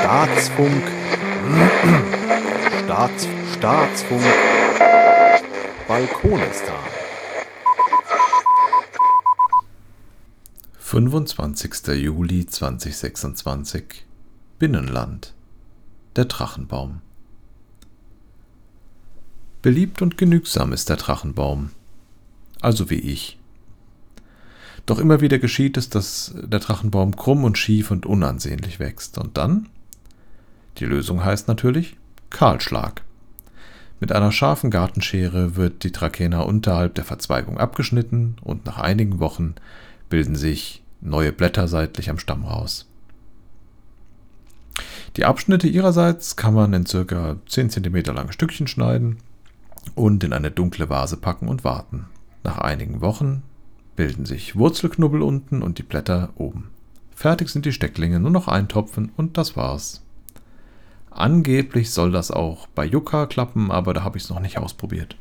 Staatsfunk. Staats, Staatsfunk. Balkonistan. 25. Juli 2026 Binnenland Der Drachenbaum Beliebt und genügsam ist der Drachenbaum, also wie ich. Doch immer wieder geschieht es, dass der Drachenbaum krumm und schief und unansehnlich wächst. Und dann? Die Lösung heißt natürlich Kahlschlag. Mit einer scharfen Gartenschere wird die Trakehner unterhalb der Verzweigung abgeschnitten und nach einigen Wochen bilden sich neue Blätter seitlich am Stamm raus. Die Abschnitte ihrerseits kann man in circa 10 cm lange Stückchen schneiden und in eine dunkle Vase packen und warten. Nach einigen Wochen bilden sich Wurzelknubbel unten und die Blätter oben. Fertig sind die Stecklinge, nur noch eintopfen und das war's. Angeblich soll das auch bei Yucca klappen, aber da habe ich es noch nicht ausprobiert.